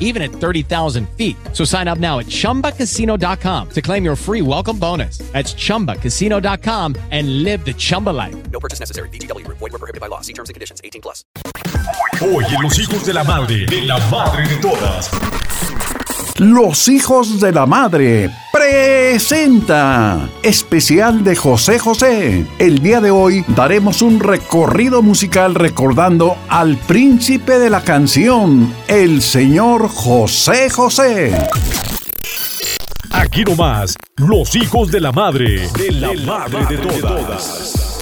even at 30,000 feet. So sign up now at chumbacasino.com to claim your free welcome bonus. That's chumbacasino.com and live the Chumba life. No purchase necessary. VGW. Void were prohibited by law. See terms and conditions. 18 plus. Hoy en Los Hijos de la Madre, de la Madre de Todas. Los hijos de la madre presenta especial de José José. El día de hoy daremos un recorrido musical recordando al príncipe de la canción, el señor José José. Aquí nomás, Los Hijos de la Madre, de la, Madre, de, todas.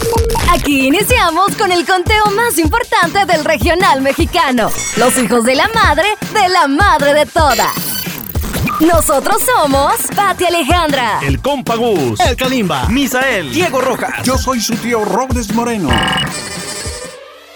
Aquí iniciamos con el conteo más importante del regional mexicano. Los hijos de la madre, de la madre de todas. Nosotros somos Pati Alejandra, El Compagus, El Kalimba, Misael, Diego Rojas. Yo soy su tío Robles Moreno.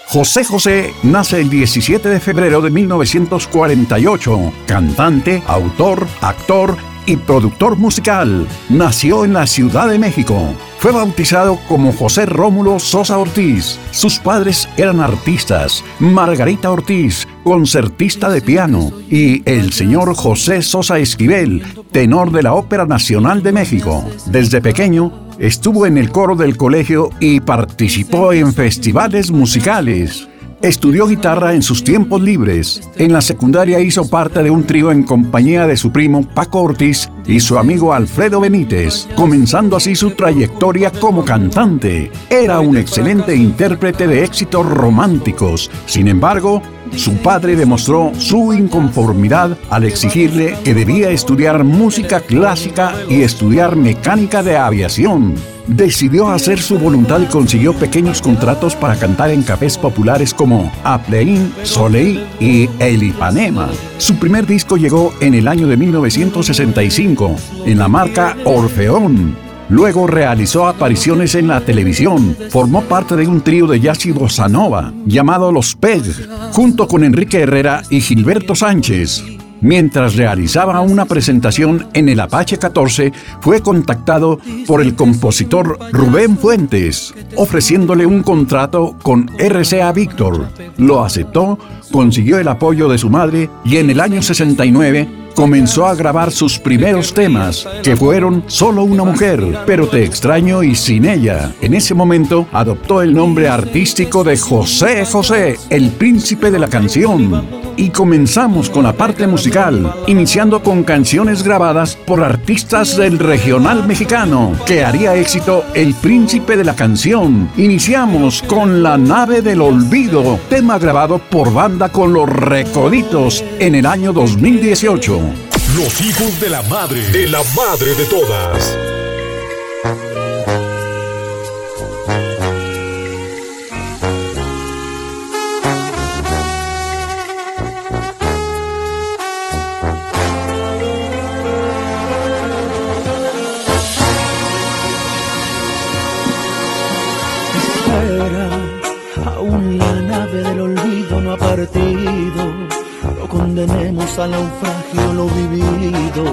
José José nace el 17 de febrero de 1948. Cantante, autor, actor y productor musical. Nació en la Ciudad de México. Fue bautizado como José Rómulo Sosa Ortiz. Sus padres eran artistas. Margarita Ortiz, concertista de piano, y el señor José Sosa Esquivel, tenor de la Ópera Nacional de México. Desde pequeño, estuvo en el coro del colegio y participó en festivales musicales. Estudió guitarra en sus tiempos libres. En la secundaria hizo parte de un trío en compañía de su primo Paco Ortiz y su amigo Alfredo Benítez, comenzando así su trayectoria como cantante. Era un excelente intérprete de éxitos románticos. Sin embargo, su padre demostró su inconformidad al exigirle que debía estudiar música clásica y estudiar mecánica de aviación. Decidió hacer su voluntad y consiguió pequeños contratos para cantar en cafés populares como Apleín, Soleil y El Ipanema. Su primer disco llegó en el año de 1965 en la marca Orfeón. Luego realizó apariciones en la televisión. Formó parte de un trío de jazz y bossa nova llamado Los Peg, junto con Enrique Herrera y Gilberto Sánchez. Mientras realizaba una presentación en el Apache 14, fue contactado por el compositor Rubén Fuentes, ofreciéndole un contrato con RCA Víctor. Lo aceptó, consiguió el apoyo de su madre y en el año 69 comenzó a grabar sus primeros temas, que fueron Solo una mujer, pero te extraño y sin ella. En ese momento adoptó el nombre artístico de José José, el príncipe de la canción. Y comenzamos con la parte musical, iniciando con canciones grabadas por artistas del regional mexicano, que haría éxito El príncipe de la canción. Iniciamos con La nave del olvido, tema grabado por banda con los Recoditos en el año 2018. Los Hijos de la Madre, de la Madre de Todas. Partido. No condenemos al naufragio lo vivido.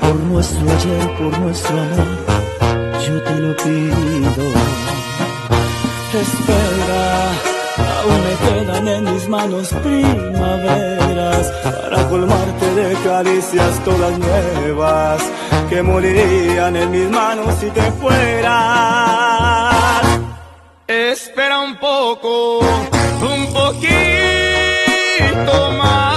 Por nuestro ayer, por nuestro amor, yo te lo pido. Espera, aún me quedan en mis manos primaveras para colmarte de caricias todas nuevas que morirían en mis manos si te fueras. Espera un poco, un poquito más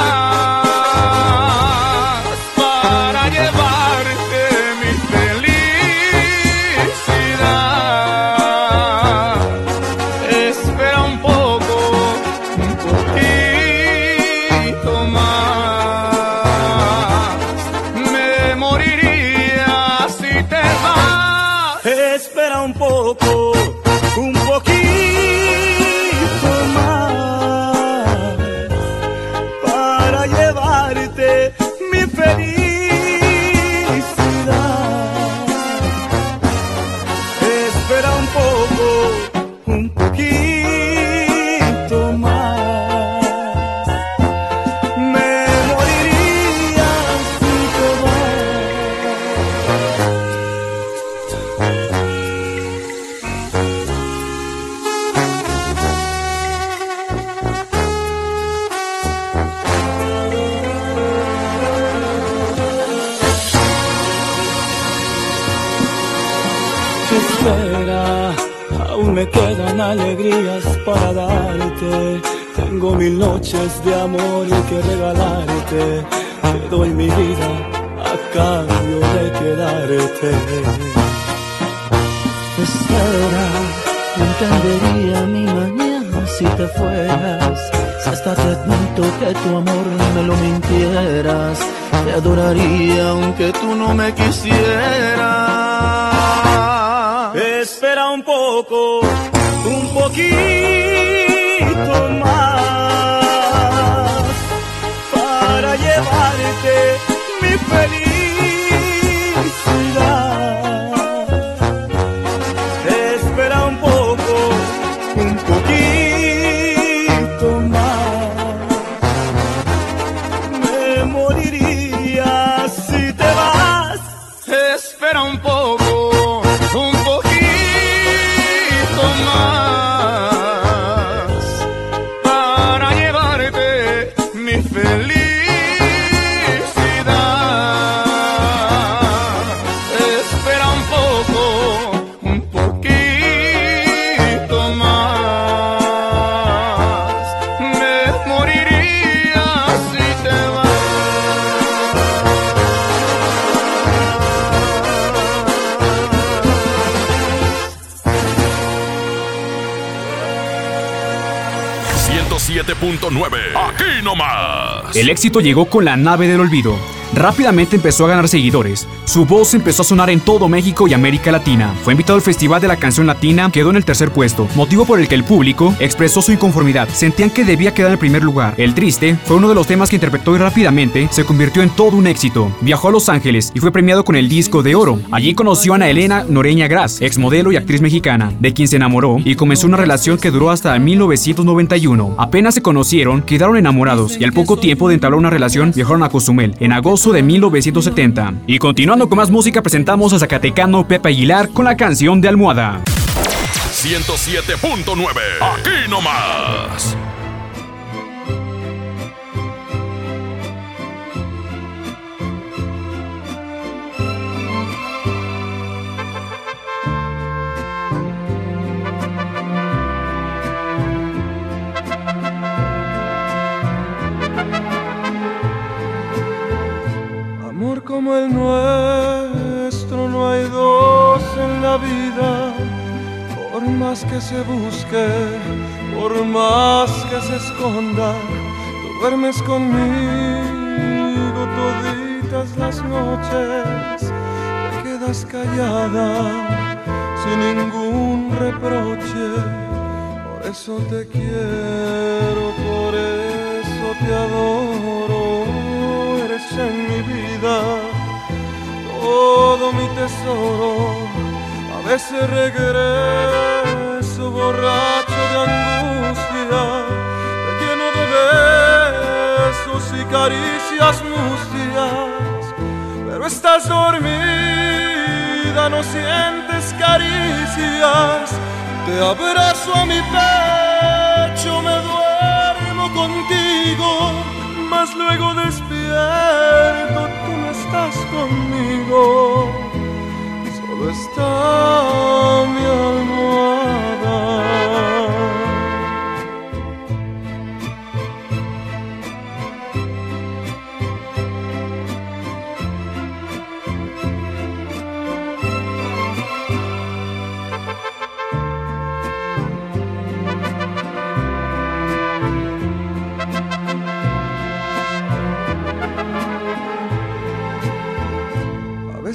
para darte. Tengo mil noches de amor que regalarte. Te doy mi vida a cambio de quedarte. Espera, no entendería mi mañana si te fueras. Si hasta te admito que tu amor me lo mintieras, te adoraría aunque tú no me quisieras. Espera un poco, un poquito más para llevarte 107.9. Aquí nomás. El éxito llegó con la nave del olvido. Rápidamente empezó a ganar seguidores. Su voz empezó a sonar en todo México y América Latina. Fue invitado al Festival de la Canción Latina, quedó en el tercer puesto, motivo por el que el público expresó su inconformidad. Sentían que debía quedar en el primer lugar. El Triste fue uno de los temas que interpretó y rápidamente se convirtió en todo un éxito. Viajó a Los Ángeles y fue premiado con el disco de oro. Allí conoció a Ana Elena Noreña Gras, exmodelo y actriz mexicana, de quien se enamoró y comenzó una relación que duró hasta 1991. Apenas se conocieron, quedaron enamorados y al poco tiempo de entablar una relación viajaron a Cozumel en agosto de 1970. Y continuando con más música presentamos a Zacatecano Pepe Aguilar con la canción de Almohada. 107.9. Aquí nomás. Como el nuestro no hay dos en la vida, por más que se busque, por más que se esconda, tú duermes conmigo toditas las noches, te quedas callada sin ningún reproche, por eso te quiero, por eso te adoro, eres en mi vida todo mi tesoro. A veces regreso borracho de angustia, lleno de besos y caricias mustias, pero estás dormida, no sientes caricias. Te abrazo a mi pecho, me duermo contigo, mas luego tú no estás conmigo, solo está mi almohada.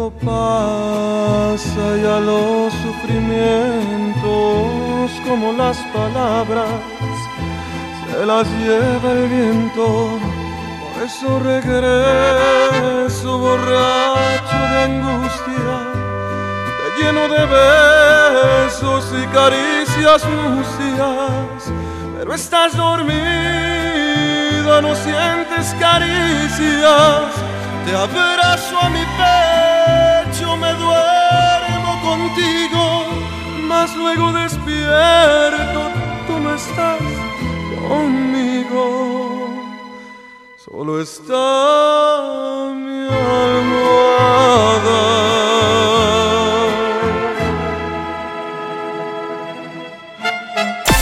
todo pasa y a los sufrimientos como las palabras se las lleva el viento. Por eso regreso borracho de angustia, te lleno de besos y caricias mustias, pero estás dormida vida no sientes caricias, te abrazo a mi pecho, me duermo contigo, mas luego despierto, tú no estás conmigo. Solo está mi almohada.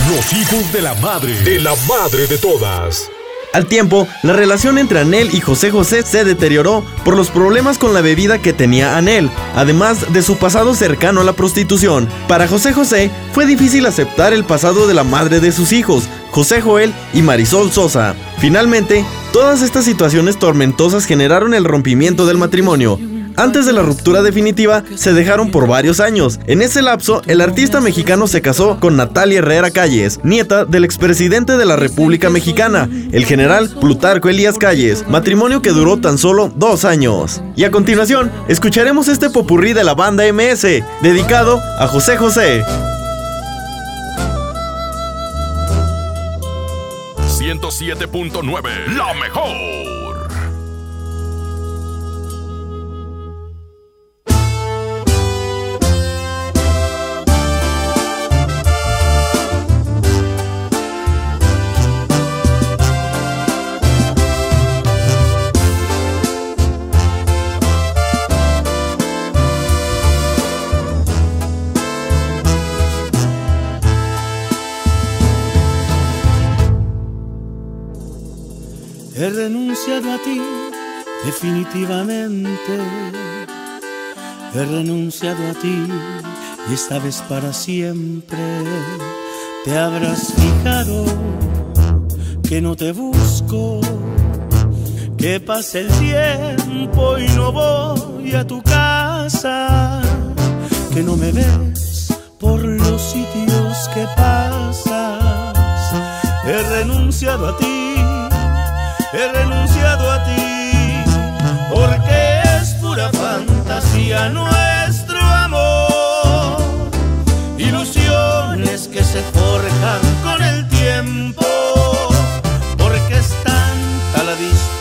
Los hijos de la madre, de la madre de todas. Al tiempo, la relación entre Anel y José José se deterioró por los problemas con la bebida que tenía Anel, además de su pasado cercano a la prostitución. Para José José fue difícil aceptar el pasado de la madre de sus hijos, José Joel y Marisol Sosa. Finalmente, todas estas situaciones tormentosas generaron el rompimiento del matrimonio. Antes de la ruptura definitiva, se dejaron por varios años. En ese lapso, el artista mexicano se casó con Natalia Herrera Calles, nieta del expresidente de la República Mexicana, el general Plutarco Elías Calles, matrimonio que duró tan solo dos años. Y a continuación, escucharemos este popurrí de la banda MS, dedicado a José José. 107.9, la mejor. He renunciado a ti definitivamente. He renunciado a ti y esta vez para siempre. Te habrás fijado que no te busco, que pase el tiempo y no voy a tu casa, que no me ves por los sitios que pasas. He renunciado a ti he renunciado a ti, porque es pura fantasía nuestro amor, ilusiones que se forjan con el tiempo, porque es tanta la distancia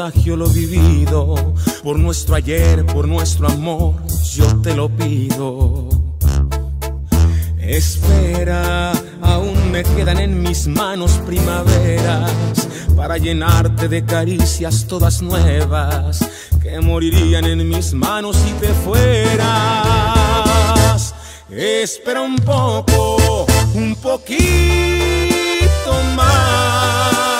naufragio lo vivido. Por nuestro ayer, por nuestro amor, yo te lo pido. Espera, aún me quedan en mis manos primaveras para llenarte de caricias todas nuevas que morirían en mis manos si te fueras. Espera un poco, un poquito más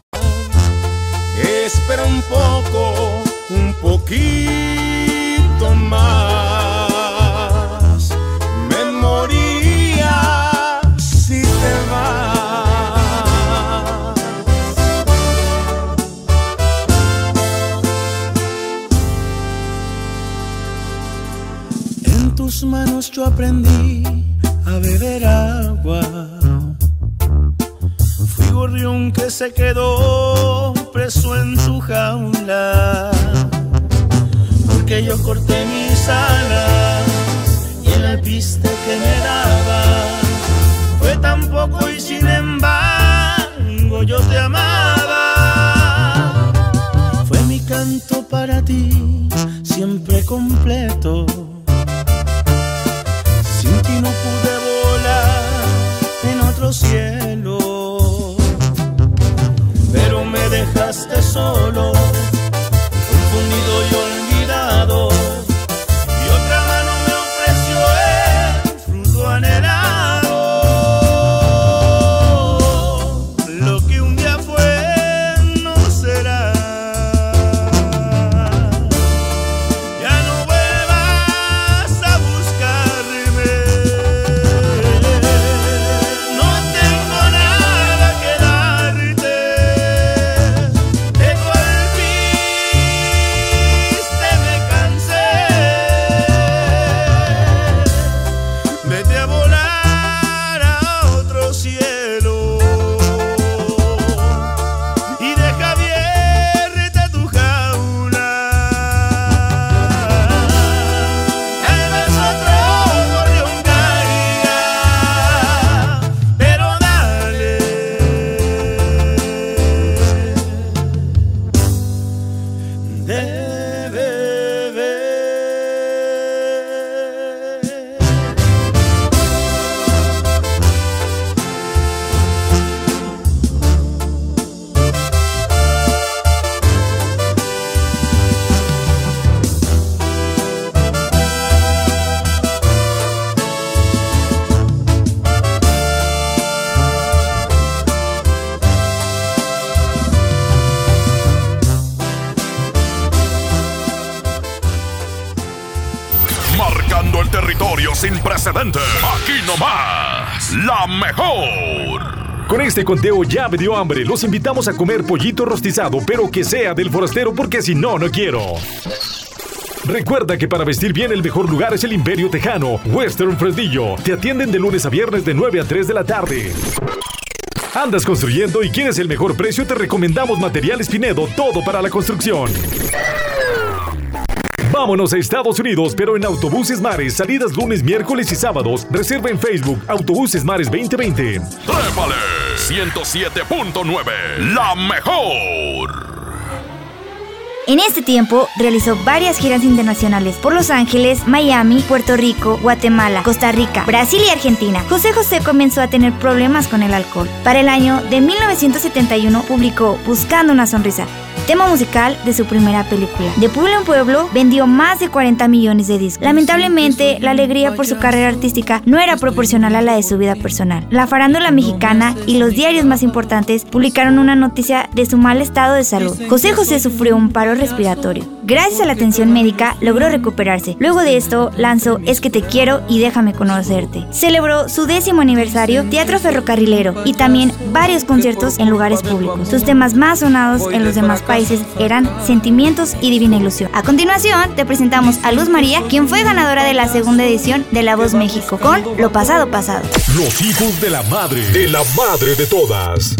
Espera un poco, un poquito más. Me moría si te vas. En tus manos yo aprendí a beber agua. Gorrión que se quedó preso en su jaula. Porque yo corté mis alas y el alpiste que me daba fue tan poco y sin embargo yo te amaba. Fue mi canto para ti, siempre completo. Sin ti no pude volar en otro cielo, dejaste solo, confundido y este conteo ya me dio hambre. Los invitamos a comer pollito rostizado, pero que sea del forastero porque si no, no quiero. Recuerda que para vestir bien el mejor lugar es el Imperio Tejano, Western Fresnillo. Te atienden de lunes a viernes de 9 a 3 de la tarde. ¿Andas construyendo y quieres el mejor precio? Te recomendamos Materiales Pinedo, todo para la construcción. Vámonos a Estados Unidos, pero en Autobuses Mares, salidas lunes, miércoles y sábados. Reserva en Facebook Autobuses Mares 2020. ¡Trépale! 107.9, la mejor. En este tiempo realizó varias giras internacionales por Los Ángeles, Miami, Puerto Rico, Guatemala, Costa Rica, Brasil y Argentina. José José comenzó a tener problemas con el alcohol. Para el año de 1971 publicó Buscando una sonrisa, tema musical de su primera película. De pueblo en pueblo vendió más de 40 millones de discos. Lamentablemente, la alegría por su carrera artística no era proporcional a la de su vida personal. La farándula mexicana y los diarios más importantes publicaron una noticia de su mal estado de salud. José José sufrió un paro respiratorio. Gracias a la atención médica logró recuperarse. Luego de esto lanzó Es que te quiero y déjame conocerte. Celebró su décimo aniversario Teatro Ferrocarrilero y también varios conciertos en lugares públicos. Sus temas más sonados en los demás países eran Sentimientos y Divina Ilusión. A continuación te presentamos a Luz María, quien fue ganadora de la segunda edición de La Voz México con Lo Pasado Pasado. Los hijos de la madre. De la madre de todas.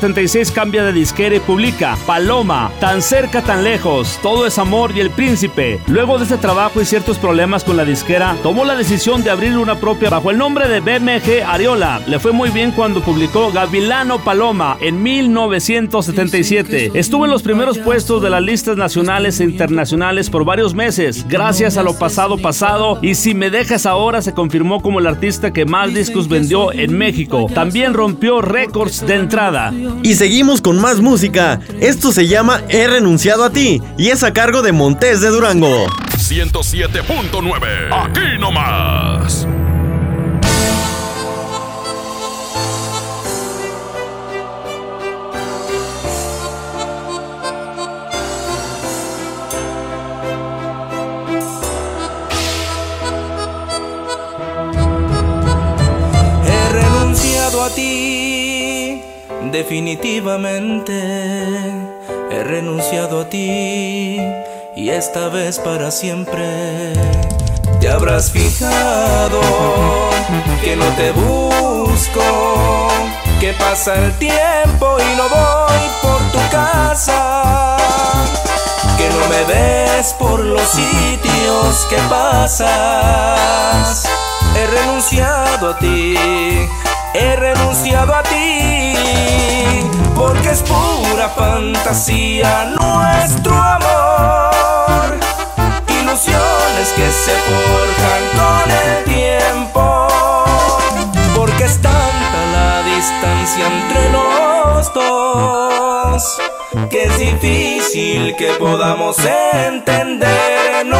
1976 cambia de disquera y publica Paloma, Tan cerca, tan lejos, Todo es amor y El Príncipe. Luego de este trabajo y ciertos problemas con la disquera, tomó la decisión de abrir una propia bajo el nombre de BMG Ariola. Le fue muy bien cuando publicó Gavilano Paloma en 1977. Estuvo en los primeros puestos de las listas nacionales e internacionales por varios meses, gracias a lo pasado pasado y Si me dejas ahora se confirmó como el artista que más discos vendió en México. También rompió récord de entrada. Y seguimos con más música. Esto se llama He renunciado a ti y es a cargo de Montés de Durango. 107.9. Aquí nomás. Definitivamente. He renunciado a ti y esta vez para siempre. Te habrás fijado que no te busco, que pasa el tiempo y no voy por tu casa, que no me ves por los sitios que pasas. He renunciado a ti, he renunciado a ti, porque es pura fantasía nuestro amor. Ilusiones que se forjan con el tiempo, porque es tanta la distancia entre los que es difícil que podamos entendernos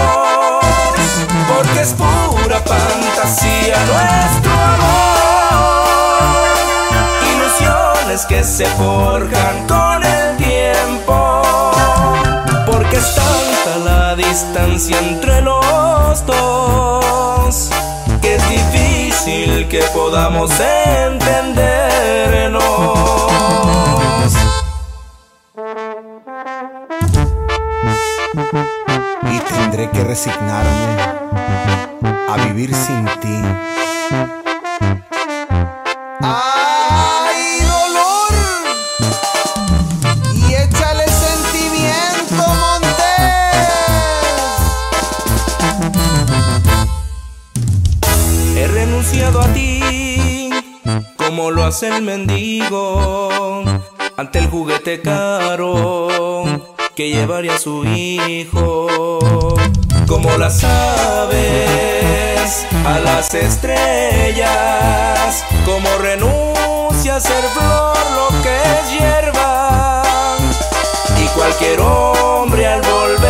porque es pura fantasía nuestro amor. Ilusiones que se forjan con el tiempo, porque es tanta la distancia entre los dos, que es difícil que podamos entendernos. y tendré que resignarme a vivir sin ti. Hace el mendigo, ante el juguete caro que llevaría su hijo. Como las aves a las estrellas, como renuncia a ser flor lo que es hierba. Y cualquier hombre al volver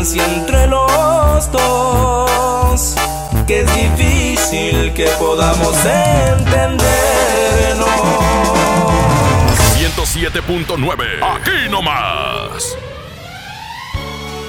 distancia entre los dos, que es difícil que podamos entendernos. 107.9. Aquí nomás.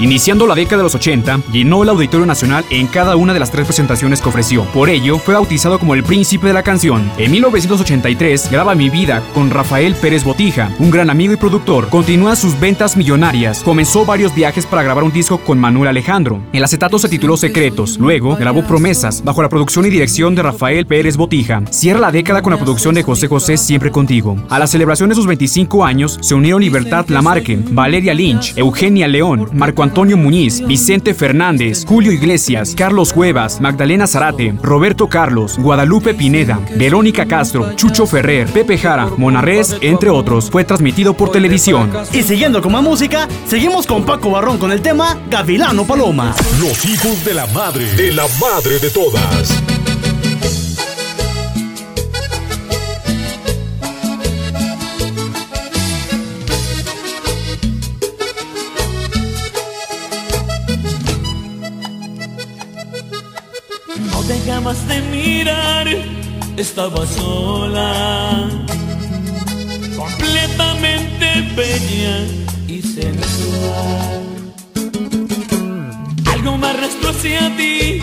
Iniciando la década de los 80, llenó el Auditorio Nacional en cada una de las tres presentaciones que ofreció. Por ello, fue bautizado como el príncipe de la canción. En 1983, graba Mi Vida con Rafael Pérez Botija, un gran amigo y productor. Continúa sus ventas millonarias. Comenzó varios viajes para grabar un disco con Manuel Alejandro. El acetato se tituló Secretos. Luego, grabó Promesas, bajo la producción y dirección de Rafael Pérez Botija. Cierra la década con la producción de José José Siempre Contigo. A la celebración de sus 25 años, se unieron Libertad Lamarque, Valeria Lynch, Eugenia León, Marco Antonio Muñiz, Vicente Fernández, Julio Iglesias, Carlos Cuevas, Magdalena Zarate, Roberto Carlos, Guadalupe Pineda, Verónica Castro, Chucho Ferrer, Pepe Jara, Monarres, entre otros. Fue transmitido por televisión. Y siguiendo con más música, seguimos con Paco Barrón con el tema Gavilano Paloma. Los hijos de la madre. De la madre de todas. De mirar, estaba sola, completamente bella y sensual. Algo me arrastró hacia ti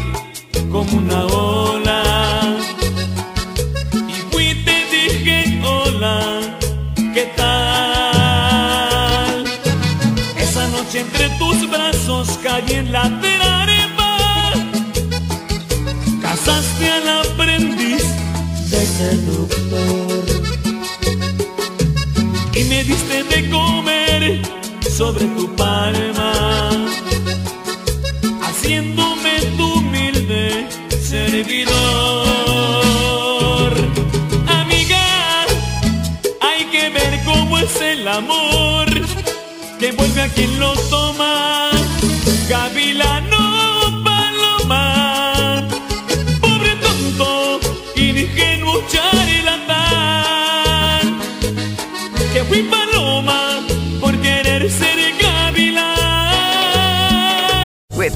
como una ola. Y fui te dije hola, ¿qué tal? Esa noche entre tus brazos caí en la trampa. Al aprendiz de seductor. Y me diste de comer sobre tu palma haciéndome tu humilde servidor. Amiga, hay que ver cómo es el amor que vuelve a quien lo toma. Gavilano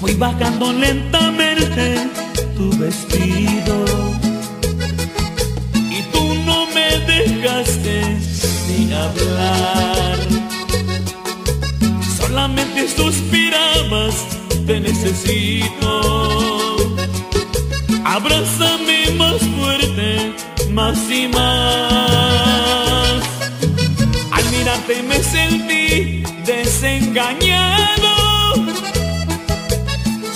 Fui bajando lentamente tu vestido y tú no me dejaste ni hablar. Solamente suspirabas, te necesito. Abrázame más fuerte, más y más. Al mirarte me sentí desengañado.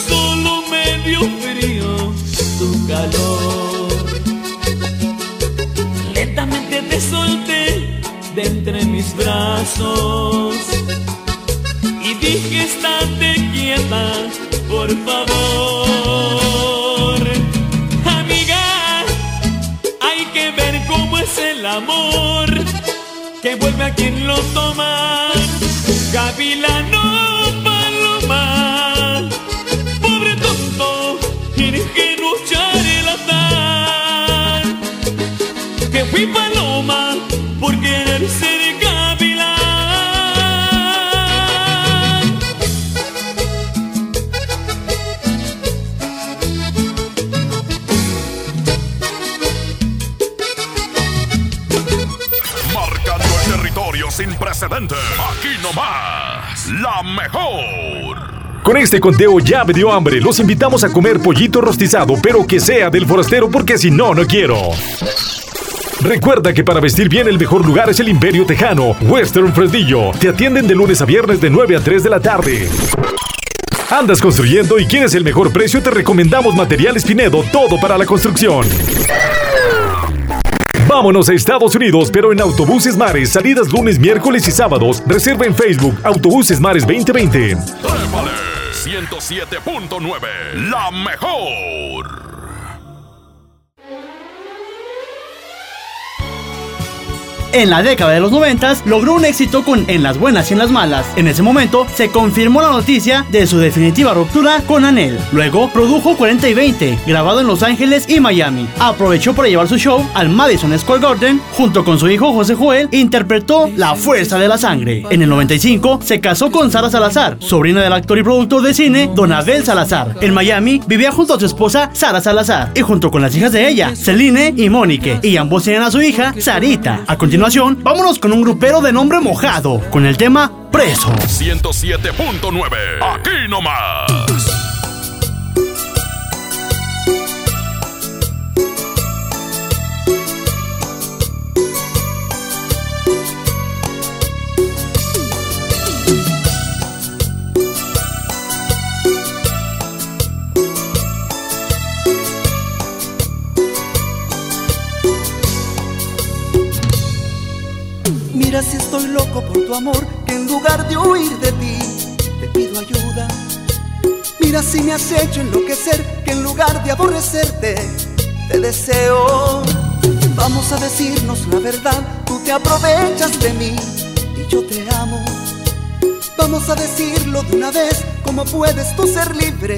Solo me dio frío tu calor. Lentamente te solté de entre mis brazos y dije estate por favor. Amiga, hay que ver cómo es el amor que vuelve a quien lo toma. La mejor. Con este conteo ya me dio hambre. Los invitamos a comer pollito rostizado, pero que sea del forastero porque si no, no quiero. Recuerda que para vestir bien el mejor lugar es el Imperio Tejano, Western Fresnillo. Te atienden de lunes a viernes de 9 a 3 de la tarde. ¿Andas construyendo y quieres el mejor precio? Te recomendamos Materiales Pinedo, todo para la construcción. Vámonos a Estados Unidos, pero en Autobuses Mares, salidas lunes, miércoles y sábados. Reserva en Facebook Autobuses Mares 2020. Trépale 107.9, la mejor. En la década de los 90 logró un éxito con En las buenas y en las malas. En ese momento se confirmó la noticia de su definitiva ruptura con Anel. Luego produjo 40 y 20, grabado en Los Ángeles y Miami. Aprovechó para llevar su show al Madison Square Garden junto con su hijo José Joel interpretó La Fuerza de la Sangre. En el 95 se casó con Sara Salazar, sobrina del actor y productor de cine Don Abel Salazar. En Miami vivía junto a su esposa Sara Salazar y junto con las hijas de ella, Celine y Mónique, y ambos tenían a su hija Sarita. A continuación, vámonos con un grupero de nombre mojado, con el tema Preso. 107.9. Aquí nomás. Mira si estoy loco por tu amor, que en lugar de huir de ti, te pido ayuda. Mira si me has hecho enloquecer, que en lugar de aborrecerte, te deseo. Vamos a decirnos la verdad, tú te aprovechas de mí y yo te amo. Vamos a decirlo de una vez, ¿cómo puedes tú ser libre?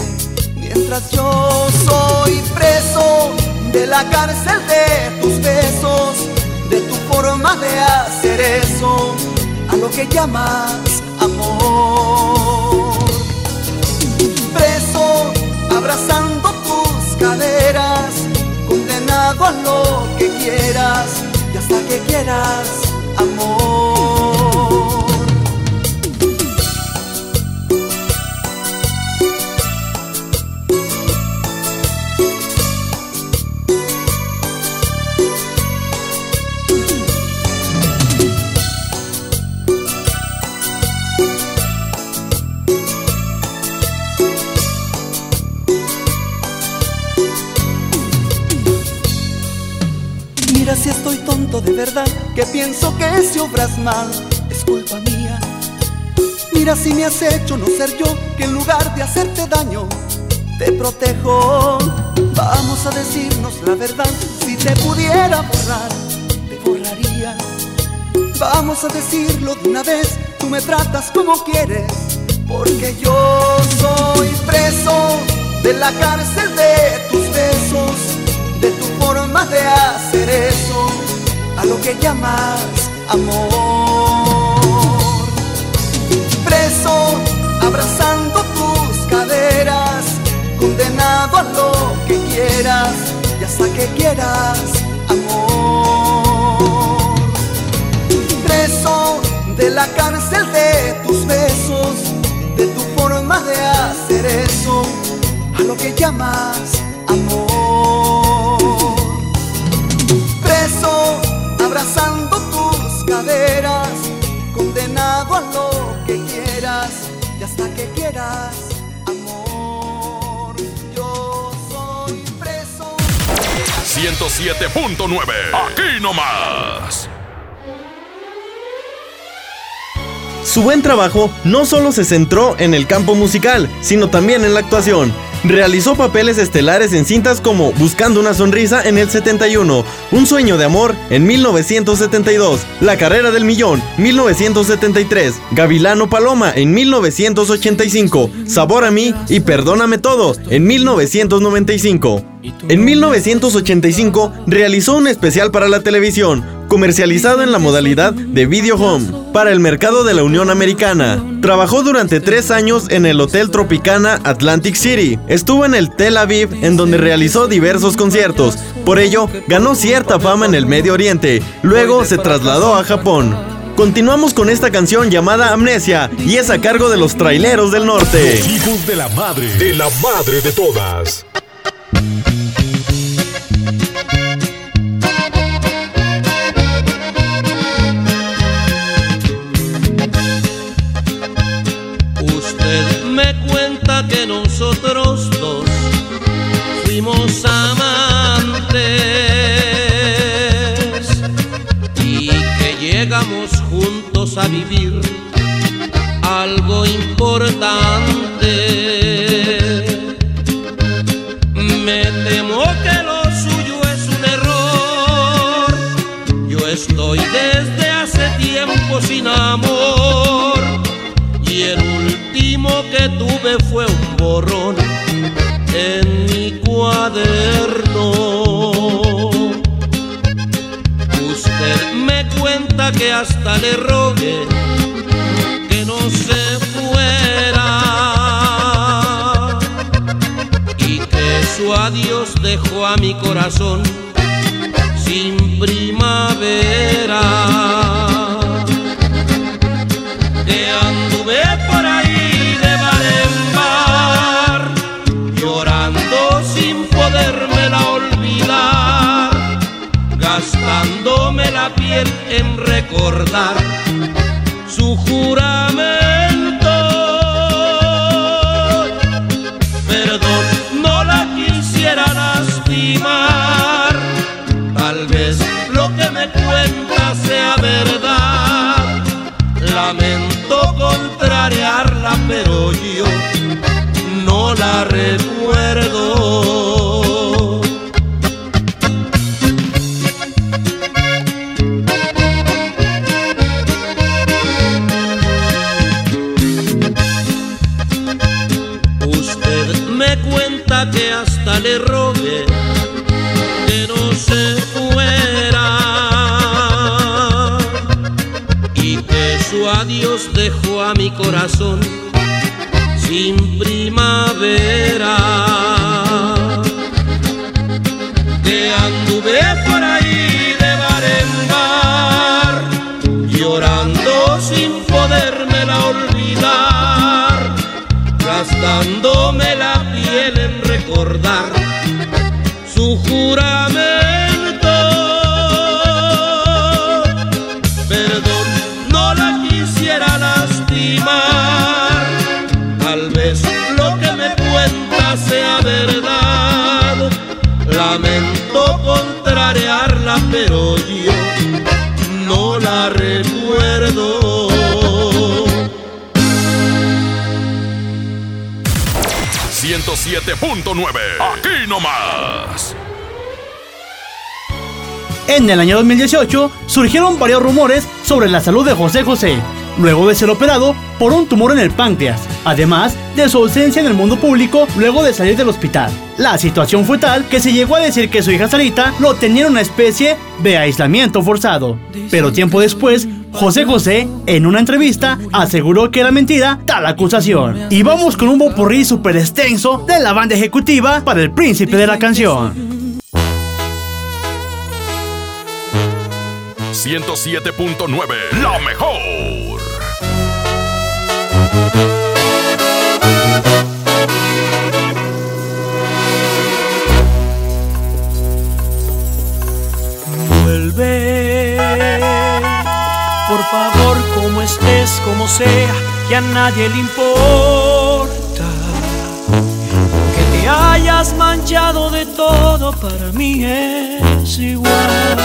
Mientras yo soy preso de la cárcel de tus besos forma de hacer eso a lo que llamas amor. Preso, abrazando tus caderas, condenado a lo que quieras y hasta que quieras amor. Que pienso que si obras mal es culpa mía. Mira si me has hecho no ser yo, que en lugar de hacerte daño, te protejo. Vamos a decirnos la verdad, si te pudiera borrar, te borraría. Vamos a decirlo de una vez, tú me tratas como quieres, porque yo soy preso de la cárcel de tus besos de tu forma de hacer eso lo que llamas amor. Preso, abrazando tus caderas, condenado a lo que quieras y hasta que quieras amor. Preso de la cárcel de tus besos, de tu forma de hacer eso a lo que llamas amor. Preso, a lo que quieras y hasta que quieras amor. Yo soy preso. 107.9. Aquí nomás. Su buen trabajo no solo se centró en el campo musical, sino también en la actuación. Realizó papeles estelares en cintas como Buscando una sonrisa en el 71, Un sueño de amor en 1972, La carrera del millón 1973, Gavilano Paloma en 1985, Sabor a mí y Perdóname todo en 1995. En 1985 realizó un especial para la televisión, comercializado en la modalidad de Video Home, para el mercado de la Unión Americana. Trabajó durante tres años en el Hotel Tropicana Atlantic City. Estuvo en el Tel Aviv, en donde realizó diversos conciertos. Por ello, ganó cierta fama en el Medio Oriente. Luego se trasladó a Japón. Continuamos con esta canción llamada Amnesia y es a cargo de los traileros del norte. Hijos de la madre, de la madre de todas. A vivir algo importante. Me temo que lo suyo es un error. Yo estoy desde dejó sin amor y el último que tuve fue un borrón en mi cuaderno. Que hasta le rogué que no se fuera y que su adiós dejó a mi corazón sin primavera. Gastándome la piel en recordar su juramento. Perdón, no la quisiera lastimar, tal vez lo que me cuenta sea verdad. Dejó a mi corazón sin primavera. Que anduve por ahí de bar en bar, llorando sin podérmela olvidar, gastándome la piel en recordar su juramento. 107.9. Aquí nomás. En el año 2018 surgieron varios rumores sobre la salud de José José, luego de ser operado por un tumor en el páncreas, además de su ausencia en el mundo público luego de salir del hospital. La situación fue tal que se llegó a decir que su hija Sarita lo tenía en una especie de aislamiento forzado. Pero tiempo después, José José, en una entrevista, aseguró que era mentira tal acusación. Y vamos con un popurrí super extenso de la banda ejecutiva para el príncipe de la canción. 107.9. La mejor. Vuelve, estés, como sea, que a nadie le importa. Que te hayas manchado de todo, para mí es igual.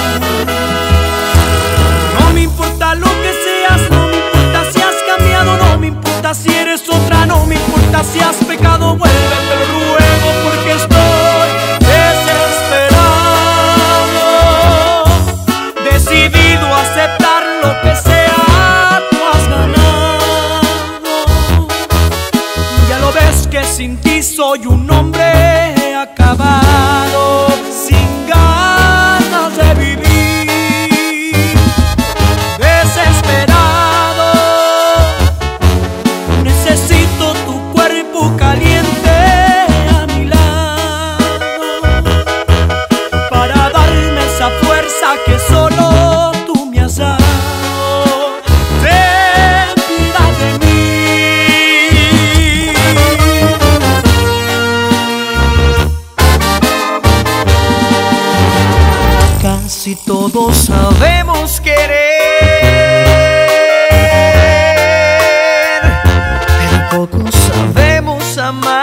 No me importa lo que seas, no me importa si has cambiado, no me importa si eres otra, no me importa si has pecado, vuelve, te ruego porque estoy sin ti soy un hombre todos sabemos querer, pero pocos sabemos amar.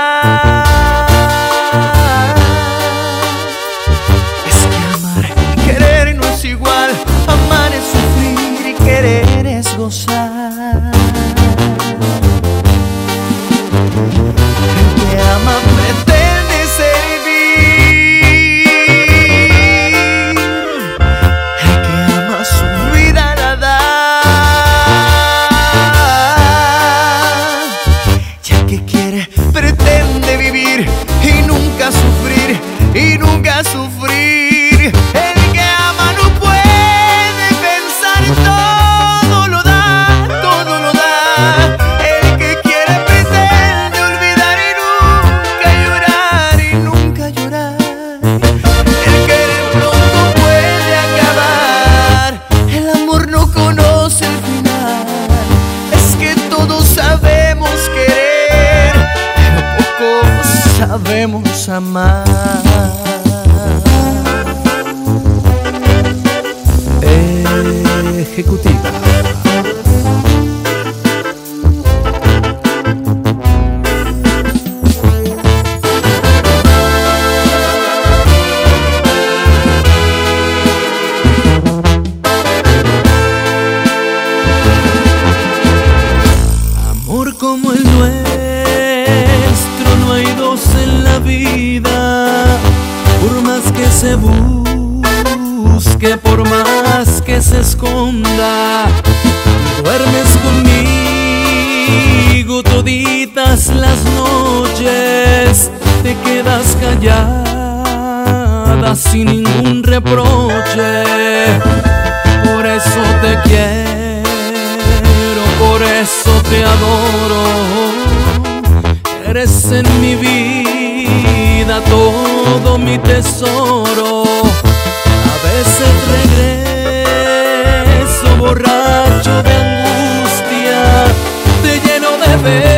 todas las noches te quedas callada sin ningún reproche. Por eso te quiero, por eso te adoro. Eres en mi vida todo mi tesoro. A veces regreso borracho de angustia, te lleno de fe.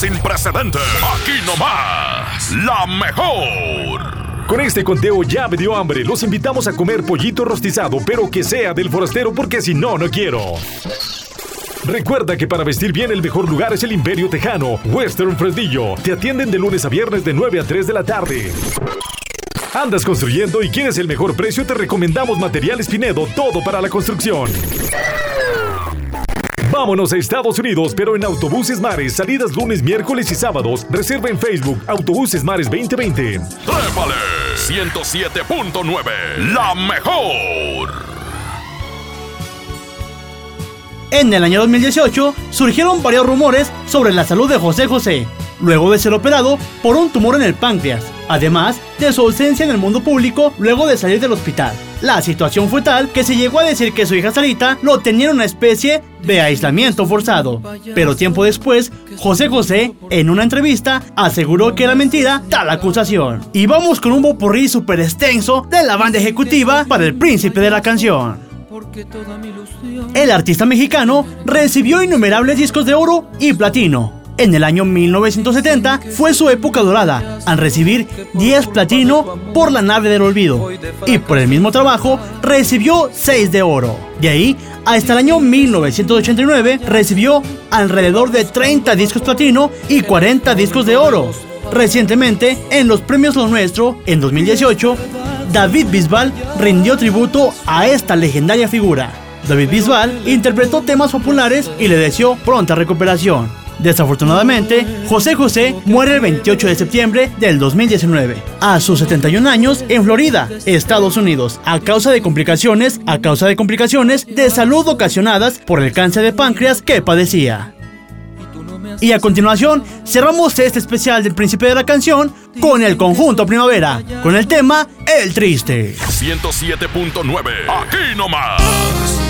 Sin precedentes. Aquí nomás. La mejor. Con este conteo ya me dio hambre. Los invitamos a comer pollito rostizado, pero que sea del forastero porque si no, no quiero. Recuerda que para vestir bien el mejor lugar es el Imperio Tejano, Western Fresnillo. Te atienden de lunes a viernes de 9 a 3 de la tarde. ¿Andas construyendo y quieres el mejor precio? Te recomendamos Materiales Pinedo, todo para la construcción. Vámonos a Estados Unidos, pero en Autobuses Mares, salidas lunes, miércoles y sábados. Reserva en Facebook Autobuses Mares 2020. ¡Trépale! 107.9, la mejor. En el año 2018 surgieron varios rumores sobre la salud de José José, luego de ser operado por un tumor en el páncreas, además de su ausencia en el mundo público luego de salir del hospital. La situación fue tal que se llegó a decir que su hija Sarita lo tenía en una especie de aislamiento forzado. Pero tiempo después, José José, en una entrevista, aseguró que era mentira tal acusación. Y vamos con un popurrí súper extenso de la banda ejecutiva para el príncipe de la canción. El artista mexicano recibió innumerables discos de oro y platino. En el año 1970 fue su época dorada, al recibir 10 platino por La nave del olvido, y por el mismo trabajo recibió 6 de oro. De ahí, hasta el año 1989 recibió alrededor de 30 discos platino y 40 discos de oro. Recientemente, en los premios Lo Nuestro, en 2018, David Bisbal rindió tributo a esta legendaria figura. David Bisbal interpretó temas populares y le deseó pronta recuperación. Desafortunadamente, José José muere el 28 de septiembre del 2019, a sus 71 años en Florida, Estados Unidos, a causa de complicaciones, a causa de complicaciones de salud ocasionadas por el cáncer de páncreas que padecía. Y a continuación, cerramos este especial del Príncipe de la Canción con el conjunto Primavera, con el tema El Triste. 107.9, aquí nomás.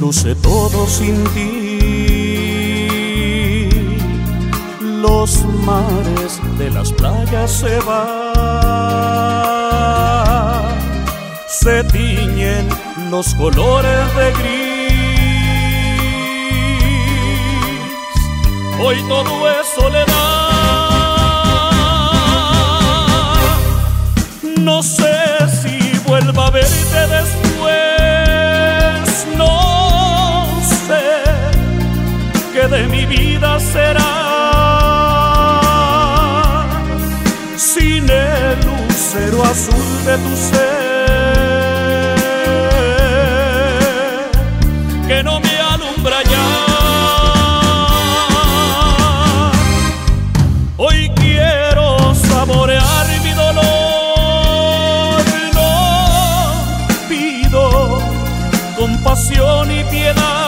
luce todo sin ti. Los mares de las playas se van, se tiñen los colores de gris. Hoy todo es soledad. No sé si vuelva a verte después. de mi vida será. Sin el lucero azul de tu ser, que no me alumbra ya. Hoy quiero saborear mi dolor, pido compasión y piedad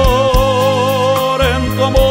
tu amor,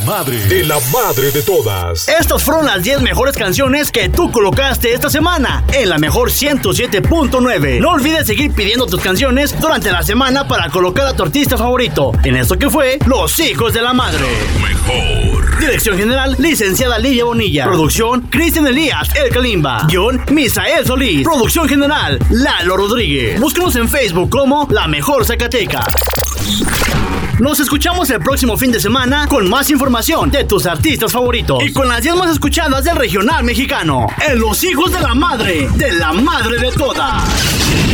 madre, de la madre de todas. Estas fueron las 10 mejores canciones que tú colocaste esta semana en la mejor 107.9. No olvides seguir pidiendo tus canciones durante la semana para colocar a tu artista favorito en esto que fue Los Hijos de la Madre. Mejor. Dirección General, licenciada Lidia Bonilla. Producción, Cristian Elías, El Kalimba. Guión, Misael Solís. Producción General, Lalo Rodríguez. Búscanos en Facebook como La Mejor Zacateca. Nos escuchamos el próximo fin de semana con más información de tus artistas favoritos y con las 10 más escuchadas del regional mexicano. En Los Hijos de la Madre, de la Madre de Todas.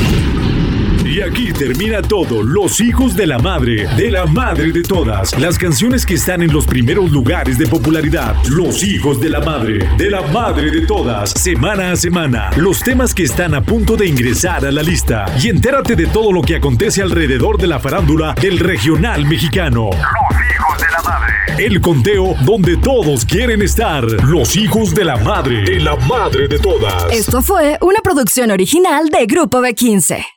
Y aquí termina todo, los hijos de la madre, de la madre de todas. Las canciones que están en los primeros lugares de popularidad. Los hijos de la madre, de la madre de todas. Semana a semana, los temas que están a punto de ingresar a la lista. Y entérate de todo lo que acontece alrededor de la farándula del regional mexicano. Los hijos de la madre. El conteo donde todos quieren estar. Los hijos de la madre, de la madre de todas. Esto fue una producción original de Grupo B15.